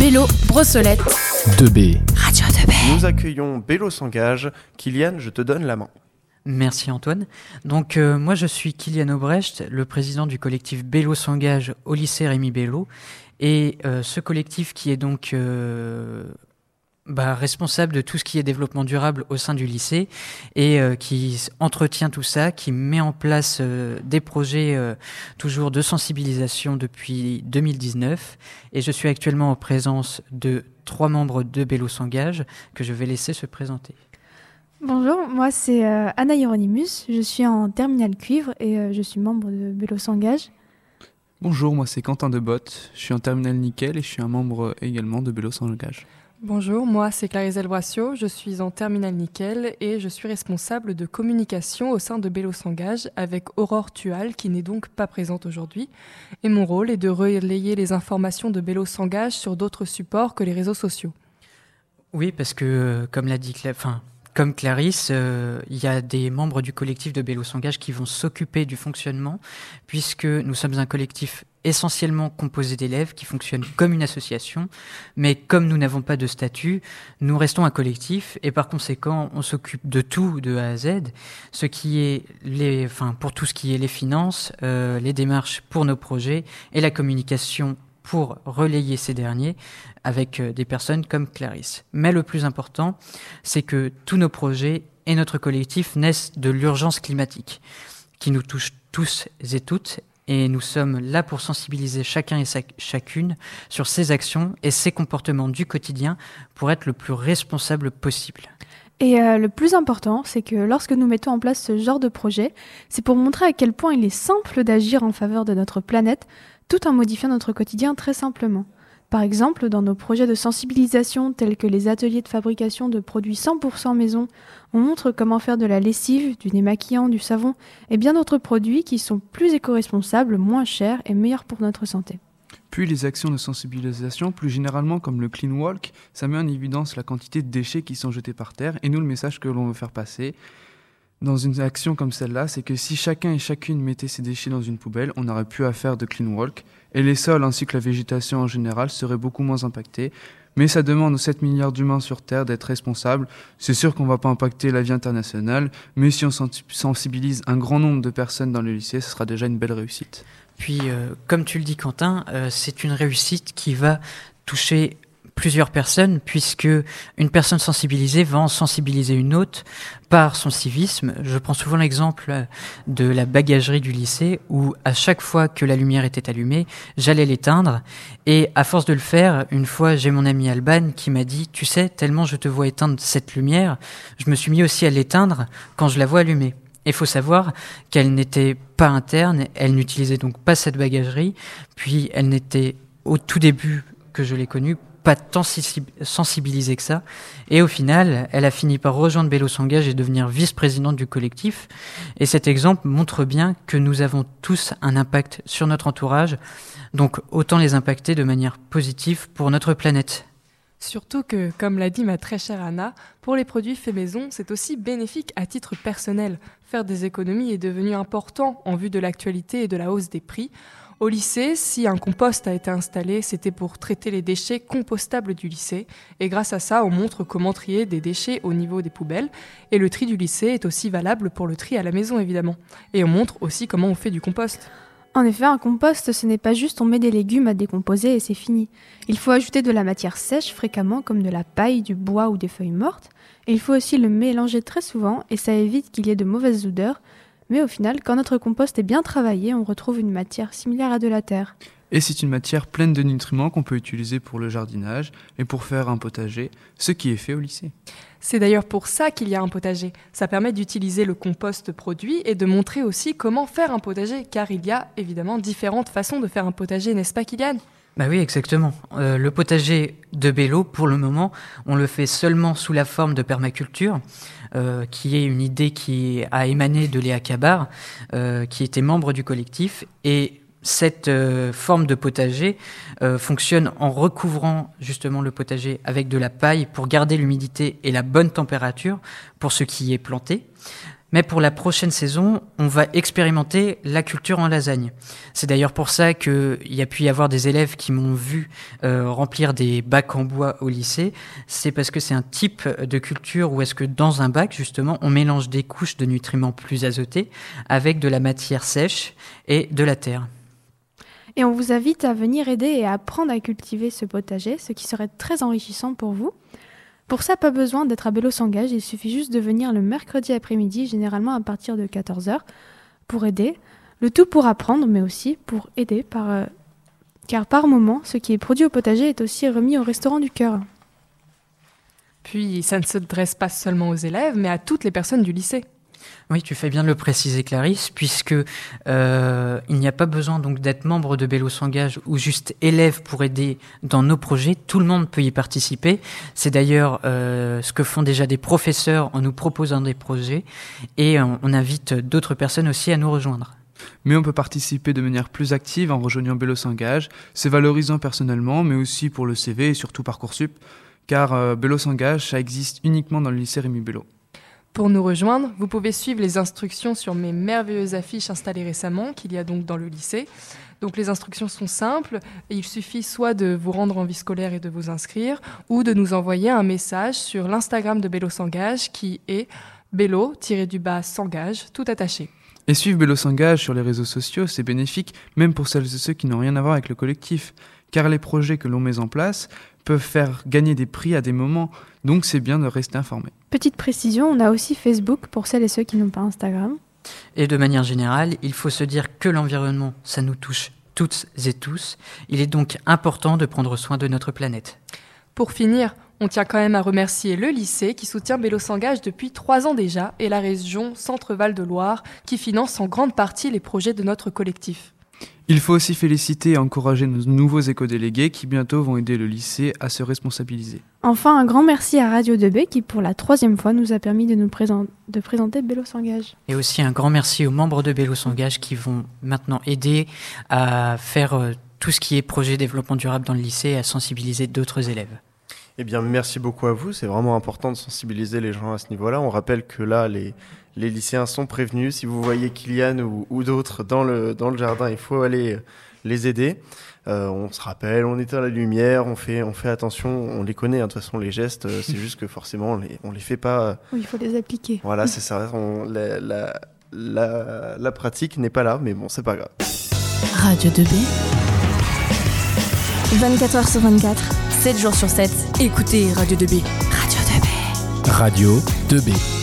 Bélo, Brossolette. 2B. Radio 2B. Nous accueillons Bélo s'engage. Kylian, je te donne la main. Merci Antoine. Donc euh, moi je suis Kylian Obrecht, le président du collectif Bélo s'engage au lycée Rémi Bélo. Et euh, ce collectif qui est donc euh, bah, responsable de tout ce qui est développement durable au sein du lycée et euh, qui entretient tout ça, qui met en place euh, des projets euh, toujours de sensibilisation depuis 2019. Et je suis actuellement en présence de trois membres de Bélo s'engage que je vais laisser se présenter. Bonjour, moi c'est euh, Anna Hieronymus, je suis en terminale cuivre et euh, je suis membre de Bélo s'engage. Bonjour, moi c'est Quentin Debotte, je suis en terminale nickel et je suis un membre également de Bélo sans langage. Bonjour, moi c'est Clarisse Elbracio, je suis en terminale nickel et je suis responsable de communication au sein de Bélo s'engage avec Aurore Tual qui n'est donc pas présente aujourd'hui. Et mon rôle est de relayer les informations de Bélo s'engage sur d'autres supports que les réseaux sociaux. Oui, parce que, comme l'a dit enfin, comme Clarisse, euh, il y a des membres du collectif de Bélo s'engage qui vont s'occuper du fonctionnement, puisque nous sommes un collectif essentiellement composé d'élèves qui fonctionne comme une association, mais comme nous n'avons pas de statut, nous restons un collectif et par conséquent, on s'occupe de tout de A à Z, ce qui est les, enfin, pour tout ce qui est les finances, euh, les démarches pour nos projets et la communication pour relayer ces derniers avec euh, des personnes comme Clarisse. Mais le plus important, c'est que tous nos projets et notre collectif naissent de l'urgence climatique qui nous touche tous et toutes et nous sommes là pour sensibiliser chacun et chacune sur ses actions et ses comportements du quotidien pour être le plus responsable possible. Et euh, le plus important, c'est que lorsque nous mettons en place ce genre de projet, c'est pour montrer à quel point il est simple d'agir en faveur de notre planète tout en modifiant notre quotidien très simplement. Par exemple, dans nos projets de sensibilisation tels que les ateliers de fabrication de produits 100% maison, on montre comment faire de la lessive, du démaquillant, du savon et bien d'autres produits qui sont plus éco-responsables, moins chers et meilleurs pour notre santé. Puis les actions de sensibilisation, plus généralement comme le clean walk, ça met en évidence la quantité de déchets qui sont jetés par terre et nous le message que l'on veut faire passer dans une action comme celle-là, c'est que si chacun et chacune mettait ses déchets dans une poubelle, on n'aurait plus à faire de clean walk et les sols ainsi que la végétation en général seraient beaucoup moins impactés. Mais ça demande aux 7 milliards d'humains sur Terre d'être responsables. C'est sûr qu'on ne va pas impacter la vie internationale, mais si on sens- sensibilise un grand nombre de personnes dans le lycée, ce sera déjà une belle réussite. Puis, euh, comme tu le dis, Quentin, euh, c'est une réussite qui va toucher plusieurs personnes, puisque une personne sensibilisée va en sensibiliser une autre par son civisme. Je prends souvent l'exemple de la bagagerie du lycée, où à chaque fois que la lumière était allumée, j'allais l'éteindre. Et à force de le faire, une fois, j'ai mon ami Alban qui m'a dit, tu sais, tellement je te vois éteindre cette lumière, je me suis mis aussi à l'éteindre quand je la vois allumée. Il faut savoir qu'elle n'était pas interne, elle n'utilisait donc pas cette bagagerie, puis elle n'était au tout début que je l'ai connue pas tant sensi- sensibilisée que ça. Et au final, elle a fini par rejoindre Bélo s'engage et devenir vice-présidente du collectif. Et cet exemple montre bien que nous avons tous un impact sur notre entourage, donc autant les impacter de manière positive pour notre planète. Surtout que, comme l'a dit ma très chère Anna, pour les produits faits maison, c'est aussi bénéfique à titre personnel. Faire des économies est devenu important en vue de l'actualité et de la hausse des prix. Au lycée, si un compost a été installé, c'était pour traiter les déchets compostables du lycée. Et grâce à ça, on montre comment trier des déchets au niveau des poubelles. Et le tri du lycée est aussi valable pour le tri à la maison, évidemment. Et on montre aussi comment on fait du compost. En effet, un compost, ce n'est pas juste on met des légumes à décomposer et c'est fini. Il faut ajouter de la matière sèche fréquemment comme de la paille, du bois ou des feuilles mortes. Il faut aussi le mélanger très souvent et ça évite qu'il y ait de mauvaises odeurs. Mais au final, quand notre compost est bien travaillé, on retrouve une matière similaire à de la terre. Et c'est une matière pleine de nutriments qu'on peut utiliser pour le jardinage et pour faire un potager, ce qui est fait au lycée. C'est d'ailleurs pour ça qu'il y a un potager. Ça permet d'utiliser le compost produit et de montrer aussi comment faire un potager, car il y a évidemment différentes façons de faire un potager, n'est-ce pas Kylian? Bah oui, exactement. Euh, le potager de Bélo, pour le moment, on le fait seulement sous la forme de permaculture, euh, qui est une idée qui a émané de Léa Cabar, euh, qui était membre du collectif. Et cette euh, forme de potager euh, fonctionne en recouvrant justement le potager avec de la paille pour garder l'humidité et la bonne température pour ce qui est planté. Mais pour la prochaine saison, on va expérimenter la culture en lasagne. C'est d'ailleurs pour ça qu'il y a pu y avoir des élèves qui m'ont vu euh, remplir des bacs en bois au lycée. C'est parce que c'est un type de culture où est-ce que dans un bac, justement, on mélange des couches de nutriments plus azotés avec de la matière sèche et de la terre. Et on vous invite à venir aider et à apprendre à cultiver ce potager, ce qui serait très enrichissant pour vous. Pour ça, pas besoin d'être à Bélo s'engage, il suffit juste de venir le mercredi après-midi, généralement à partir de 14h, pour aider. Le tout pour apprendre, mais aussi pour aider, euh, car par moment, ce qui est produit au potager est aussi remis au restaurant du cœur. Puis, ça ne s'adresse pas seulement aux élèves, mais à toutes les personnes du lycée. Oui, tu fais bien de le préciser, Clarisse, puisque euh, il n'y a pas besoin donc d'être membre de Bélo s'engage ou juste élève pour aider dans nos projets. Tout le monde peut y participer. C'est d'ailleurs euh, ce que font déjà des professeurs en nous proposant des projets, et on, invite d'autres personnes aussi à nous rejoindre. Mais on peut participer de manière plus active en rejoignant Bélo s'engage. C'est valorisant personnellement, mais aussi pour le CV et surtout Parcoursup, car euh, s'engage, ça existe uniquement dans le lycée Rémi Bello. Pour nous rejoindre, vous pouvez suivre les instructions sur mes merveilleuses affiches installées récemment, qu'il y a donc dans le lycée. Donc les instructions sont simples, il suffit soit de vous rendre en vie scolaire et de vous inscrire, ou de nous envoyer un message sur l'Instagram de Bélo s'engage, qui est Bélo-du-bas s'engage, tout attaché. Et suivre Bélo s'engage sur les réseaux sociaux, c'est bénéfique même pour celles et ceux qui n'ont rien à voir avec le collectif, car les projets que l'on met en place peuvent faire gagner des prix à des moments, donc c'est bien de rester informé. Petite précision, on a aussi Facebook pour celles et ceux qui n'ont pas Instagram. Et de manière générale, il faut se dire que l'environnement, ça nous touche toutes et tous. Il est donc important de prendre soin de notre planète. Pour finir, on tient quand même à remercier le lycée qui soutient Bélo s'engage depuis trois ans déjà et la région Centre-Val de Loire qui finance en grande partie les projets de notre collectif. Il faut aussi féliciter et encourager nos nouveaux éco-délégués qui bientôt vont aider le lycée à se responsabiliser. Enfin, un grand merci à Radio 2B qui, pour la troisième fois, nous a permis de nous présent- de présenter Bélo s'engage. Et aussi un grand merci aux membres de Bélo s'engage qui vont maintenant aider à faire euh, tout ce qui est projet développement durable dans le lycée et à sensibiliser d'autres élèves. Eh bien, merci beaucoup à vous. C'est vraiment important de sensibiliser les gens à ce niveau-là. On rappelle que là, les, les lycéens sont prévenus. Si vous voyez Kylian ou, ou d'autres dans le, dans le jardin, il faut aller euh, les aider. Euh, on se rappelle, on éteint la lumière, on fait, on fait attention. On les connaît, hein, de toute façon, les gestes. euh, C'est juste que forcément, on les, on les fait pas. euh, Oui, il faut les appliquer. Voilà, c'est ça. On- la, la, la, la pratique n'est pas là, mais bon, c'est pas grave. Radio 2B, 24h sur 24. 7 jours sur 7. Écoutez Radio 2B. Radio 2B. Radio 2B.